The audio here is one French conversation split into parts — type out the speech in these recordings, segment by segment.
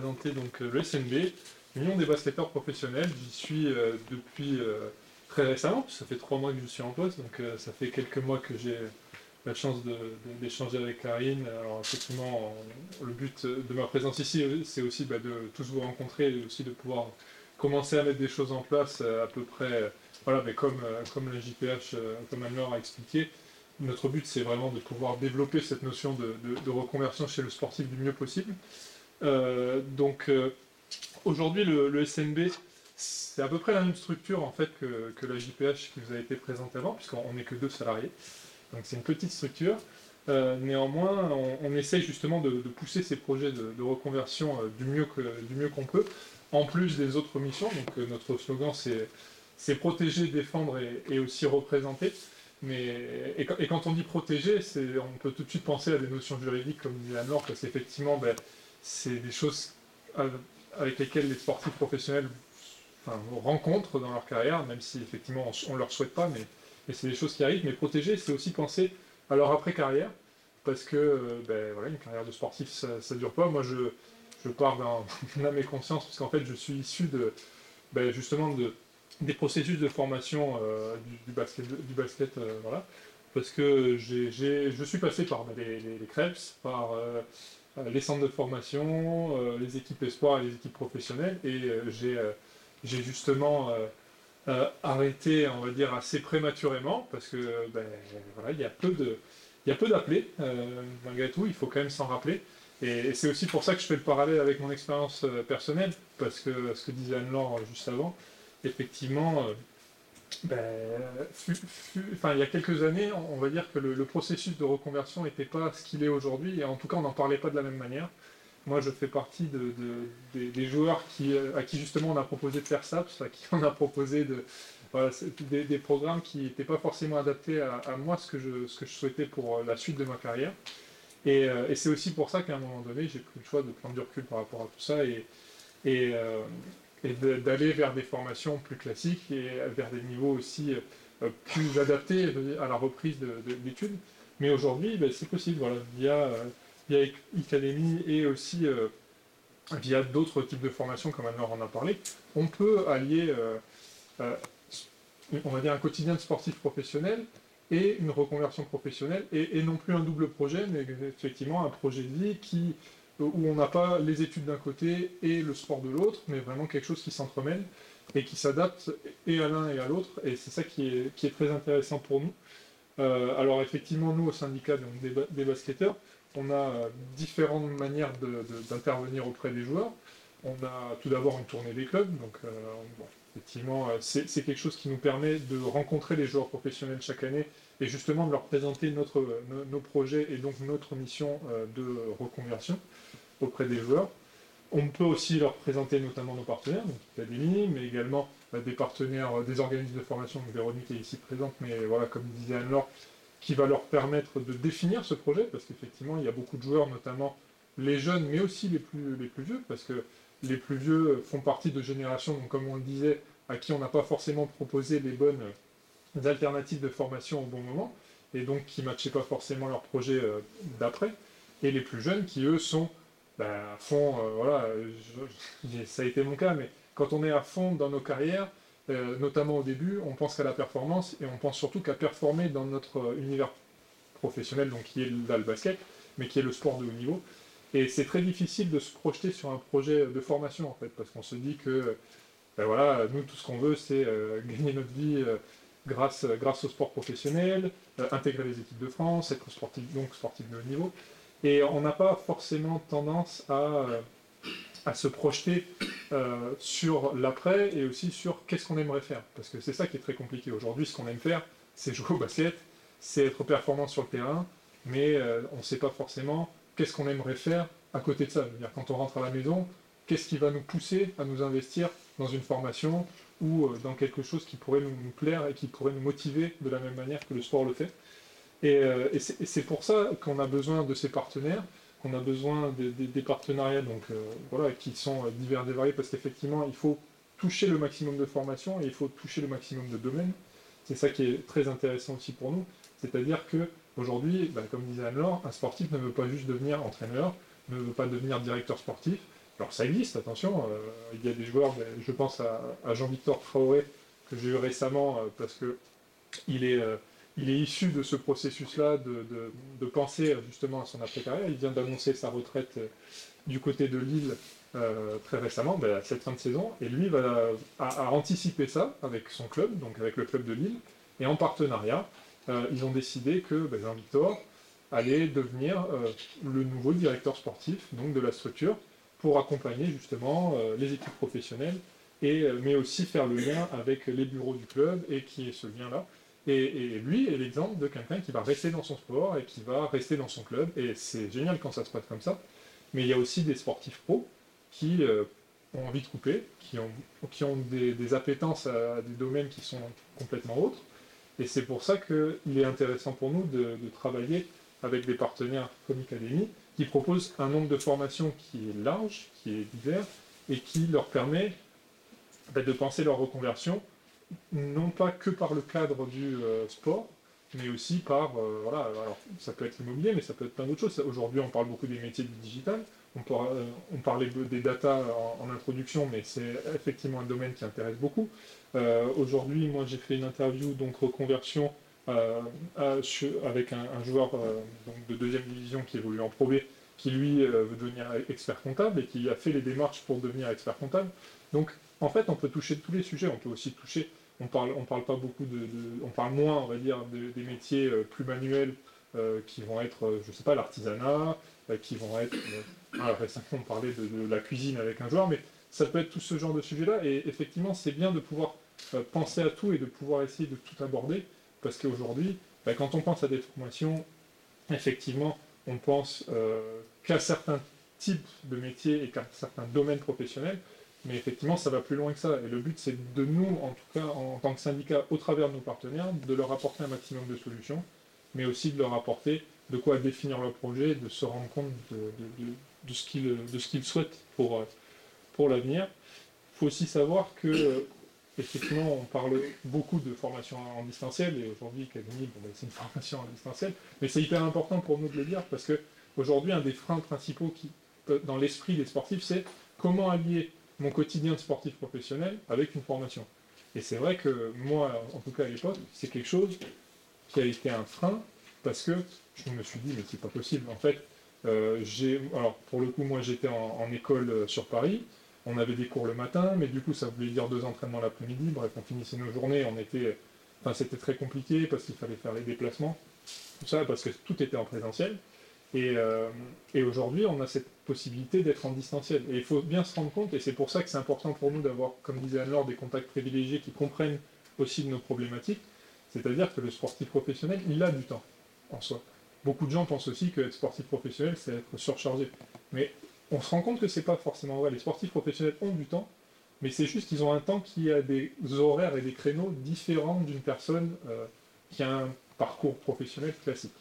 donc le SNB, l'Union des basketteurs professionnels. J'y suis depuis très récemment, ça fait trois mois que je suis en poste, donc ça fait quelques mois que j'ai la chance d'échanger avec Karine. Alors effectivement, le but de ma présence ici, c'est aussi bah, de tous vous rencontrer et aussi de pouvoir commencer à mettre des choses en place à peu près, voilà, mais comme, comme la JPH, comme Anne-Laure a expliqué, notre but, c'est vraiment de pouvoir développer cette notion de, reconversion chez le sportif du mieux possible. Euh, donc, euh, aujourd'hui, le, SNB, c'est à peu près la même structure en fait que, la JPH qui vous a été présentée avant, puisqu'on n'est que deux salariés. Donc, c'est une petite structure. Euh, néanmoins, on, essaye justement de, pousser ces projets de, reconversion du mieux qu'on peut, en plus des autres missions. Donc, notre slogan, c'est protéger, défendre et aussi représenter. Mais, et, quand on dit protéger, on peut tout de suite penser à des notions juridiques, comme disait Anne-Laure, parce qu'effectivement, ben, c'est des choses avec lesquelles les sportifs professionnels rencontrent dans leur carrière, même si effectivement on ne leur souhaite pas, mais, c'est des choses qui arrivent. Mais protéger, c'est aussi penser à leur après-carrière, parce que ben, voilà, une carrière de sportif, ça ne dure pas. Moi, je, je pars d'un âme et parce qu'en fait, je suis issu de, ben, justement de des processus de formation euh, du, basket, du basket euh, voilà, parce que je suis passé par les, les, CREPS, par euh, les centres de formation, les équipes espoirs et les équipes professionnelles, et j'ai justement arrêté, on va dire, assez prématurément, parce que ben, voilà, il y a peu de, il y a peu d'appelés, malgré tout, il faut quand même s'en rappeler. Et, c'est aussi pour ça que je fais le parallèle avec mon expérience personnelle, parce que ce que disait Anne-Laure juste avant, effectivement, euh, ben, il y a quelques années, on va dire que le, processus de reconversion n'était pas ce qu'il est aujourd'hui, et en tout cas, on n'en parlait pas de la même manière. Moi, je fais partie de, des, joueurs qui, à qui justement on a proposé de faire ça, à qui on a proposé de, des, programmes qui n'étaient pas forcément adaptés à, moi, ce que, je, ce que je souhaitais pour la suite de ma carrière. Et, euh, c'est aussi pour ça qu'à un moment donné, j'ai pris le choix de prendre du recul par rapport à tout ça et, et, euh, et d'aller vers des formations plus classiques et vers des niveaux aussi euh, plus adaptés à la reprise d'études. Mais aujourd'hui, ben, c'est possible, voilà, via, euh, via et aussi euh, via d'autres types de formations, comme Anne en a parlé, on peut allier, on va dire, un quotidien de sportif professionnel et une reconversion professionnelle, et, non plus un double projet, mais effectivement un projet de vie qui où on n'a pas les études d'un côté et le sport de l'autre, mais vraiment quelque chose qui s'entremêle et qui s'adapte et à l'un et à l'autre. Et c'est ça qui est, très intéressant pour nous. Euh, alors effectivement, nous au syndicat des, basketteurs, on a euh, différentes manières d'intervenir auprès des joueurs. On a tout d'abord une tournée des clubs, donc euh, effectivement c'est quelque chose qui nous permet de rencontrer les joueurs professionnels chaque année et justement de leur présenter notre, nos, projets et donc notre mission euh, de reconversion auprès des joueurs. On peut aussi leur présenter notamment nos partenaires, donc l'Académie, mais également bah, des partenaires, euh, des organismes de formation, donc Véronique est ici présente, mais voilà, comme disait Anne-Laure, qui va leur permettre de définir ce projet, parce qu'effectivement, il y a beaucoup de joueurs, notamment les jeunes, mais aussi les plus, les plus vieux, parce que les plus vieux font partie de générations, comme on le disait, à qui on n'a pas forcément proposé les bonnes alternatives de formation au bon moment, et donc qui ne matchaient pas forcément leur projet euh, d'après, et les plus jeunes qui, eux, sont ben, à fond, euh, voilà, ça a été mon cas, mais quand on est à fond dans nos carrières, euh, notamment au début, on pense qu'à la performance, et on pense surtout qu'à performer dans notre univers professionnel, donc qui est le basket, mais qui est le sport de haut niveau. Et c'est très difficile de se projeter sur un projet de formation, en fait, parce qu'on se dit que, ben voilà, nous, tout ce qu'on veut, c'est gagner notre vie grâce, grâce au sport professionnel, euh, intégrer les équipes de France, être sportif, donc sportif de haut niveau. Et on n'a pas forcément tendance à, euh, à se projeter euh, sur l'après et aussi sur qu'est-ce qu'on aimerait faire. Parce que c'est ça qui est très compliqué. Aujourd'hui, ce qu'on aime faire, c'est jouer au basket, c'est être performant sur le terrain, mais on ne sait pas forcément qu'est-ce qu'on aimerait faire à côté de ça? -dire, quand on rentre à la maison, qu'est-ce qui va nous pousser à nous investir dans une formation ou euh, dans quelque chose qui pourrait nous, plaire et qui pourrait nous motiver de la même manière que le sport le fait? Et, euh, c'est pour ça qu'on a besoin de ces partenaires, qu'on a besoin des, partenariats donc, euh, voilà, qui sont divers et variés, parce qu'effectivement, il faut toucher le maximum de formations et il faut toucher le maximum de domaines. C'est ça qui est très intéressant aussi pour nous. C'est-à-dire que aujourd'hui, bah, comme disait Anne-Laure, un sportif ne veut pas juste devenir entraîneur, ne veut pas devenir directeur sportif, Alors ça existe, attention, il y a des joueurs, je pense à, Jean-Victor Traoré, que j'ai eu récemment, parce que est, il est issu de ce processus-là de, penser justement à son après-carrière. Il vient d'annoncer sa retraite du côté de Lille très récemment, à cette fin de saison, et lui va, a, anticipé ça avec son club, donc avec le club de Lille, et en partenariat, ils ont décidé que ben, Jean-Victor allait devenir euh, le nouveau directeur sportif donc de la structure pour accompagner justement euh, les équipes professionnelles, et, euh, mais aussi faire le lien avec les bureaux du club et qui est ce lien-là. Et, lui est l'exemple de quelqu'un qui va rester dans son sport et qui va rester dans son club. Et c'est génial quand ça se passe comme ça. Mais il y a aussi des sportifs pros qui ont envie de couper, qui ont, qui ont des, des, appétences à des domaines qui sont complètement autres. Et c'est pour ça qu'il est intéressant pour nous de, travailler avec des partenaires comme Academy, qui proposent un nombre de formations qui est large, qui est divers, et qui leur permet bah, de penser leur reconversion, non pas que par le cadre du euh, sport, mais aussi par, euh, voilà, alors ça peut être l'immobilier, mais ça peut être plein d'autres choses. Aujourd'hui, on parle beaucoup des métiers du digital, on, euh, on parlait des data en, introduction, mais c'est effectivement un domaine qui intéresse beaucoup. Aujourd'hui, moi j'ai fait une interview, donc reconversion euh, avec un, joueur euh, de deuxième division qui évolue en Pro B, qui lui euh, veut devenir expert comptable et qui a fait les démarches pour devenir expert comptable. Donc en fait, on peut toucher tous les sujets. On peut aussi toucher. On parle, on parle pas beaucoup de, on parle moins, on va dire, des métiers plus manuels qui vont être, je sais pas, l'artisanat, qui vont être. Récemment, on parlait de, la cuisine avec un joueur, mais ça peut être tout ce genre de sujet-là. Et effectivement, c'est bien de pouvoir penser à tout et de pouvoir essayer de tout aborder. Parce qu'aujourd'hui, bah, quand on pense à des formations, effectivement, on pense euh, qu'à certains types de métiers et qu'à certains domaines professionnels, mais effectivement, ça va plus loin que ça. Et le but, c'est de nous, en tout cas, en tant que syndicat, au travers de nos partenaires, de leur apporter un maximum de solutions, mais aussi de leur apporter de quoi définir leur projet, de se rendre compte de, ce qu'ils souhaitent pour, pour l'avenir. Il faut aussi savoir que effectivement, on parle beaucoup de formation en distanciel, et aujourd'hui, Academy, ben, c'est une formation en distanciel, mais c'est hyper important pour nous de le dire, parce que aujourd'hui, un des freins principaux qui, dans l'esprit des sportifs, c'est comment allier mon quotidien de sportif professionnel avec une formation. Et c'est vrai que moi, en tout cas à l'époque, c'est quelque chose qui a été un frein, parce que je me suis dit, mais c'est pas possible. En fait, euh, alors pour le coup, moi j'étais en école euh, sur Paris, on avait des cours le matin, mais du coup, ça voulait dire deux entraînements l'après-midi. Bref, on finissait nos journées, on était, enfin, c'était très compliqué parce qu'il fallait faire les déplacements, tout ça, parce que tout était en présentiel. Et, euh, aujourd'hui, on a cette possibilité d'être en distanciel. Et il faut bien se rendre compte, et c'est pour ça que c'est important pour nous d'avoir, comme disait Anne-Laure, des contacts privilégiés qui comprennent aussi nos problématiques. C'est-à-dire que le sportif professionnel, il a du temps en soi. Beaucoup de gens pensent aussi que être sportif professionnel, c'est être surchargé. Mais on se rend compte que c'est pas forcément vrai. Les sportifs professionnels ont du temps, mais c'est juste qu'ils ont un temps qui a des horaires et des créneaux différents d'une personne euh, qui a un parcours professionnel classique.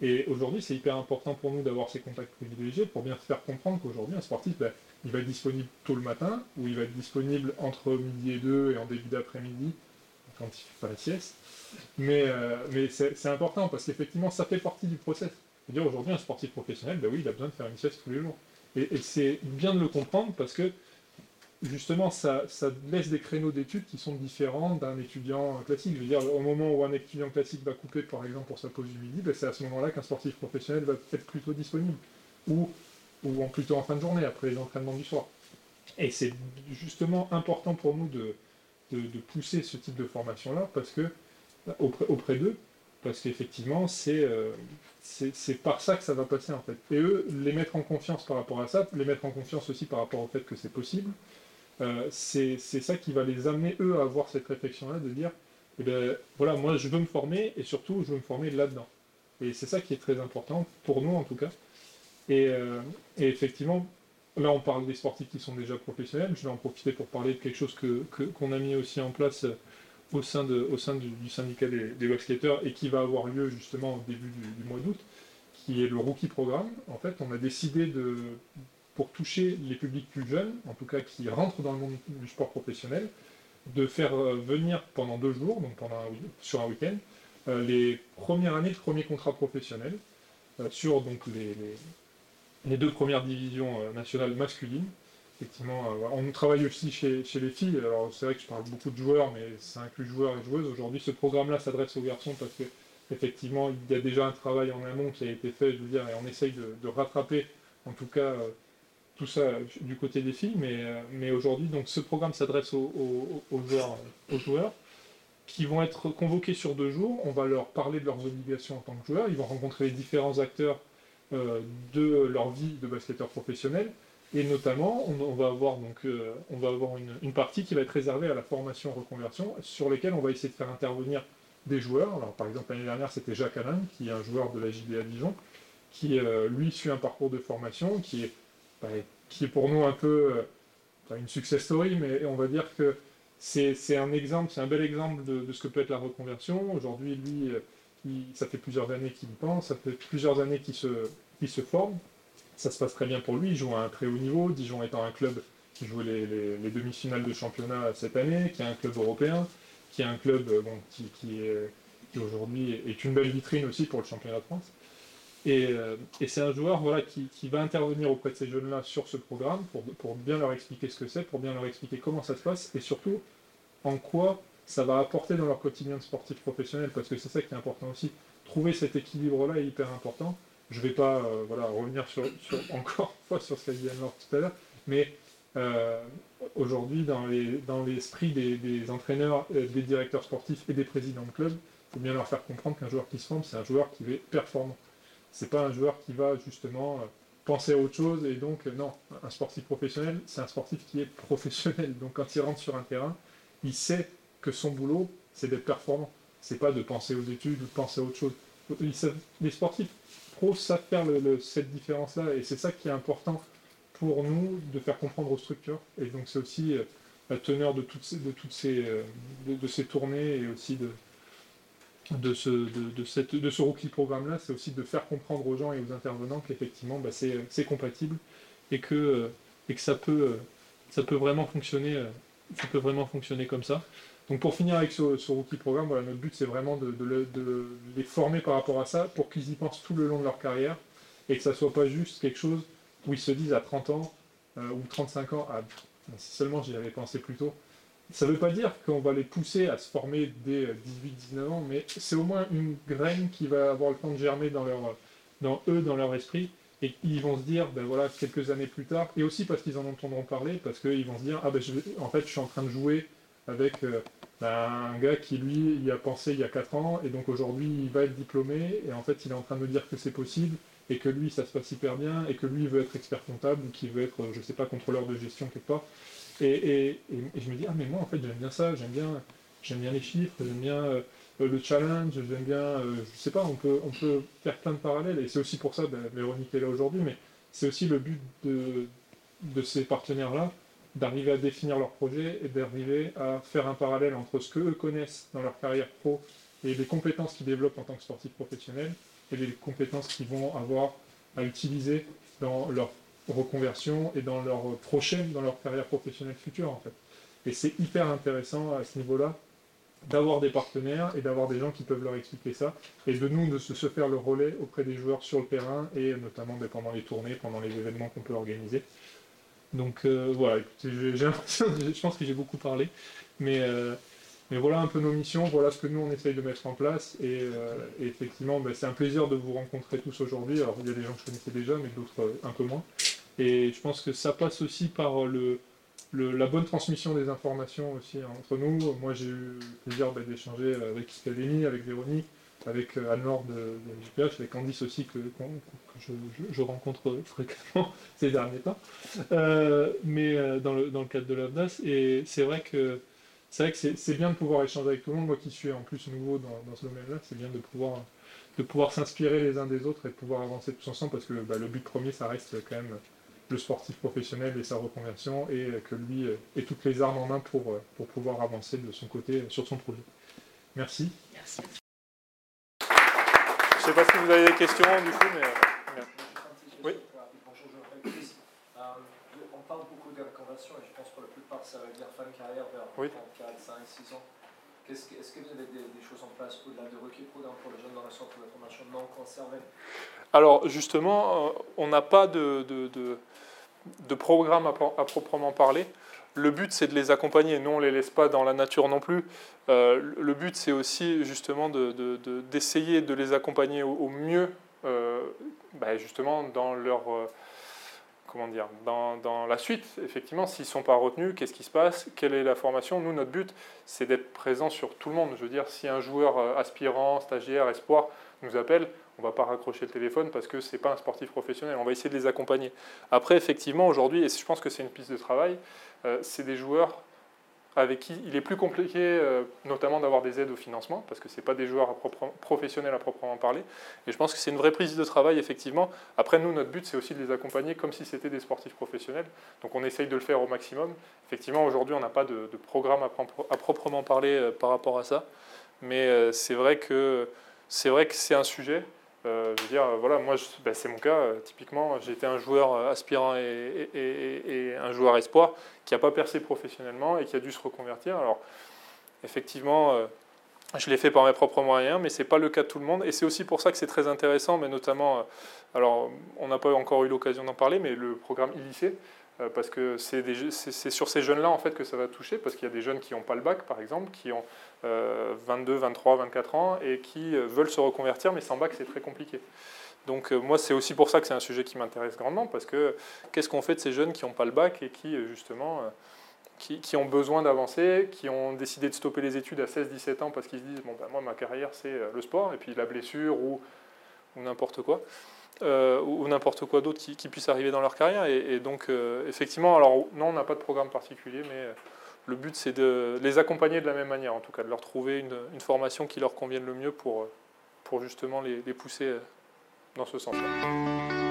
Et aujourd'hui, c'est hyper important pour nous d'avoir ces contacts privilégiés pour bien faire comprendre qu'aujourd'hui, un sportif, ben, il va être disponible tôt le matin, ou il va être disponible entre midi et deux et en début d'après-midi, quand il fait pas la sieste. Mais, euh, mais c'est important parce qu'effectivement, ça fait partie du process. dire aujourd'hui, un sportif professionnel, ben oui, il a besoin de faire une sieste tous les jours. Et, c'est bien de le comprendre parce que justement, ça, laisse des créneaux d'études qui sont différents d'un étudiant classique. Je veux dire, au moment où un étudiant classique va couper, par exemple, pour sa pause du midi, ben, c'est à ce moment-là qu'un sportif professionnel va être plutôt disponible. Ou, ou plutôt en fin de journée, après les entraînements du soir. Et c'est justement important pour nous de, de, pousser ce type de formation-là, parce que auprès, d'eux, parce qu'effectivement, euh, c'est par ça que ça va passer en fait. Et eux, les mettre en confiance par rapport à ça, les mettre en confiance aussi par rapport au fait que c'est possible, euh, c'est ça qui va les amener eux à avoir cette réflexion-là, de dire, eh ben, voilà, moi je veux me former et surtout je veux me former là-dedans. Et c'est ça qui est très important, pour nous en tout cas. Et, euh, effectivement, là on parle des sportifs qui sont déjà professionnels, je vais en profiter pour parler de quelque chose qu'on a mis aussi en place au sein, de, au sein du, syndicat des, des et qui va avoir lieu justement au début du, mois d'août, qui est le Rookie Programme. En fait, on a décidé de, pour toucher les publics plus jeunes, en tout cas qui rentrent dans le monde du sport professionnel, de faire euh, venir pendant deux jours, donc pendant sur un week-end, euh, les premières années de premier contrat professionnel euh, sur donc les, deux premières divisions nationales masculines effectivement, on travaille aussi chez, les filles. Alors c'est vrai que je parle beaucoup de joueurs, mais ça inclut joueurs et joueuses. Aujourd'hui, ce programme-là s'adresse aux garçons parce que effectivement, il y a déjà un travail en amont qui a été fait, je veux dire, et on essaye de, rattraper, en tout cas, tout ça du côté des filles. Mais, aujourd'hui, donc ce programme s'adresse aux, joueurs, aux joueurs qui vont être convoqués sur deux jours. On va leur parler de leurs obligations en tant que joueurs. Ils vont rencontrer les différents acteurs euh, de leur vie de basketteur professionnel. Et notamment, on, va avoir, donc, euh, on va avoir une, partie qui va être réservée à la formation reconversion, sur lesquelles on va essayer de faire intervenir des joueurs. Alors, par exemple, l'année dernière, c'était Jacques Alain, qui est un joueur de la JBA Dijon, qui, euh, lui, suit un parcours de formation qui est, bah, qui est pour nous un peu, une success story, mais on va dire que c'est un exemple, c'est un bel exemple de, ce que peut être la reconversion. Aujourd'hui, lui, ça fait plusieurs années qu'il pense, ça fait plusieurs années qu'il se, forme. Ça se passe très bien pour lui, il joue à un très haut niveau, Dijon étant un club qui joue les, demi-finales de championnat cette année, qui est un club européen, qui est un club euh, qui, aujourd'hui est une belle vitrine aussi pour le championnat de France. Et, euh, c'est un joueur voilà, qui, va intervenir auprès de ces jeunes-là sur ce programme pour bien leur expliquer ce que c'est, pour bien leur expliquer comment ça se passe et surtout en quoi ça va apporter dans leur quotidien de sportif professionnel, parce que c'est ça qui est important aussi. Trouver cet équilibre-là est hyper important. Je ne vais pas euh, voilà, revenir encore une fois sur ce qu'a dit Anne tout à l'heure, mais euh, aujourd'hui, dans l'esprit des, entraîneurs, euh, des directeurs sportifs et des présidents de club, il faut bien leur faire comprendre qu'un joueur qui se forme, c'est un joueur qui est performant. C'est pas un joueur qui va justement penser à autre chose et donc non, un sportif professionnel, c'est un sportif qui est professionnel. Donc quand il rentre sur un terrain, il sait que son boulot, c'est d'être performant. C'est pas de penser aux études ou de penser à autre chose. les sportifs pros savent faire cette différence-là, et c'est ça qui est important pour nous de faire comprendre aux structures. Et donc c'est aussi euh, la teneur de toutes ces, de toutes ces, euh, de, ces tournées et aussi de, de ce, de, cette, de ce rookie programme-là, c'est aussi de faire comprendre aux gens et aux intervenants qu'effectivement bah, c'est compatible et que, euh, et que ça, peut, ça peut vraiment fonctionner ça peut vraiment fonctionner comme ça. Donc pour finir avec ce, rookie programme, notre but c'est vraiment de, les former par rapport à ça pour qu'ils y pensent tout le long de leur carrière et que ça soit pas juste quelque chose où ils se disent à 30 ans euh, ou 35 ans, ah, si seulement j'y avais pensé plus tôt. Ça ne veut pas dire qu'on va les pousser à se former dès 18-19 ans, mais c'est au moins une graine qui va avoir le temps de germer dans, leur, dans eux, dans leur esprit, et ils vont se dire, ben voilà, quelques années plus tard, et aussi parce qu'ils en entendront parler, parce qu'ils vont se dire, ah ben en fait je suis en train de jouer avec euh, ben, un gars qui lui y a pensé il y a 4 ans, et donc aujourd'hui il va être diplômé, et en fait il est en train de me dire que c'est possible, et que lui ça se passe hyper bien, et que lui veut être expert comptable, ou qu'il veut être, je sais pas, contrôleur de gestion quelque part. Et, je me dis, ah mais moi en fait j'aime bien ça, j'aime bien, j'aime bien les chiffres, j'aime bien... Euh, euh, le challenge, j'aime bien, euh, je sais pas, on peut, on peut faire plein de parallèles, et c'est aussi pour ça, ben, Véronique est là aujourd'hui, mais c'est aussi le but de, de ces partenaires-là, d'arriver à définir leur projet et d'arriver à faire un parallèle entre ce qu'eux connaissent dans leur carrière pro et les compétences qu'ils développent en tant que sportifs professionnels et les compétences qu'ils vont avoir à utiliser dans leur reconversion et dans leur prochaine, dans leur carrière professionnelle future en fait. Et c'est hyper intéressant à ce niveau-là d'avoir des partenaires et d'avoir des gens qui peuvent leur expliquer ça, et de nous de se faire le relais auprès des joueurs sur le terrain, et notamment ben, pendant les tournées, pendant les événements qu'on peut organiser. Donc euh, voilà, j'ai l'impression, je pense que j'ai beaucoup parlé, mais, euh, mais voilà un peu nos missions, voilà ce que nous on essaye de mettre en place, et, euh, effectivement ben, c'est un plaisir de vous rencontrer tous aujourd'hui, alors il y a des gens que je connaissais déjà, mais d'autres un peu moins, et je pense que ça passe aussi par le, la bonne transmission des informations aussi entre nous. Moi, j'ai eu le plaisir bah, d'échanger avec Scalini, avec Véronique, avec euh, Anne-Laure de, de avec Candice aussi, que, je, rencontre fréquemment ces derniers temps, euh, mais euh, dans, le, cadre de l'AVDAS. Et c'est vrai que c'est vrai que c'est bien de pouvoir échanger avec tout le monde. Moi qui suis en plus nouveau dans, ce domaine-là, c'est bien de pouvoir de pouvoir s'inspirer les uns des autres et de pouvoir avancer tous ensemble parce que bah, le but premier, ça reste quand même le sportif professionnel et sa reconversion et que lui ait toutes les armes en main pour, pour pouvoir avancer de son côté sur son projet. Merci. Merci. Je ne sais pas si vous avez des questions du coup, mais. Euh, oui. Euh, on parle beaucoup de reconversion et je pense que pour la plupart ça veut dire fin de carrière vers oui. 4, 5, 6 ans. Est-ce que, vous avez des, choses en place au-delà de requis pour les jeunes dans la centre de formation non conservés Alors justement, on n'a pas de de programme à, proprement parler. Le but, c'est de les accompagner. Nous, on ne les laisse pas dans la nature non plus. Euh, le but, c'est aussi justement d'essayer de, les accompagner au, mieux, euh, bah, justement, dans leur... Euh, comment dire, dans, dans, la suite, effectivement, s'ils ne sont pas retenus, qu'est-ce qui se passe? Quelle est la formation? Nous, notre but, c'est d'être présent sur tout le monde. Je veux dire, si un joueur aspirant, stagiaire, espoir nous appelle, on ne va pas raccrocher le téléphone parce que ce n'est pas un sportif professionnel. On va essayer de les accompagner. Après, effectivement, aujourd'hui, et je pense que c'est une piste de travail, euh, c'est des joueurs avec qui il est plus compliqué, euh, notamment d'avoir des aides au financement, parce que ce pas des joueurs professionnels à proprement parler. Et je pense que c'est une vraie prise de travail, effectivement. Après, nous, notre but, c'est aussi de les accompagner comme si c'était des sportifs professionnels. Donc on essaye de le faire au maximum. Effectivement, aujourd'hui, on n'a pas de, programme à, proprement parler euh, par rapport à ça. Mais que c'est vrai que c'est un sujet. Euh, je veux dire, voilà, moi, ben, c'est mon cas. Euh, typiquement, j'étais un joueur euh, aspirant et, un joueur espoir qui n'a pas percé professionnellement et qui a dû se reconvertir. Alors, effectivement, je l'ai fait par mes propres moyens, mais ce n'est pas le cas de tout le monde. Et c'est aussi pour ça que c'est très intéressant, mais notamment, alors, on n'a pas encore eu l'occasion d'en parler, mais le programme e-lycée, parce que c'est sur ces jeunes-là en fait que ça va toucher, parce qu'il y a des jeunes qui n'ont pas le bac, par exemple, qui ont 22, 23, 24 ans et qui euh, veulent se reconvertir, mais sans bac, c'est très compliqué. Donc euh, moi, c'est aussi pour ça que c'est un sujet qui m'intéresse grandement, parce que qu'est-ce qu'on fait de ces jeunes qui n'ont pas le bac et qui, euh, justement, qui, ont besoin d'avancer, qui ont décidé de stopper les études à 16-17 ans parce qu'ils se disent, bon, ben, moi, ma carrière, c'est le sport, et puis la blessure ou, ou n'importe quoi. Ou n'importe quoi d'autre qui, puisse arriver dans leur carrière. Et, donc, effectivement, alors non, on n'a pas de programme particulier, mais le but, c'est de les accompagner de la même manière, en tout cas, de leur trouver une, formation qui leur convienne le mieux pour, pour justement les, les pousser dans ce sens-là.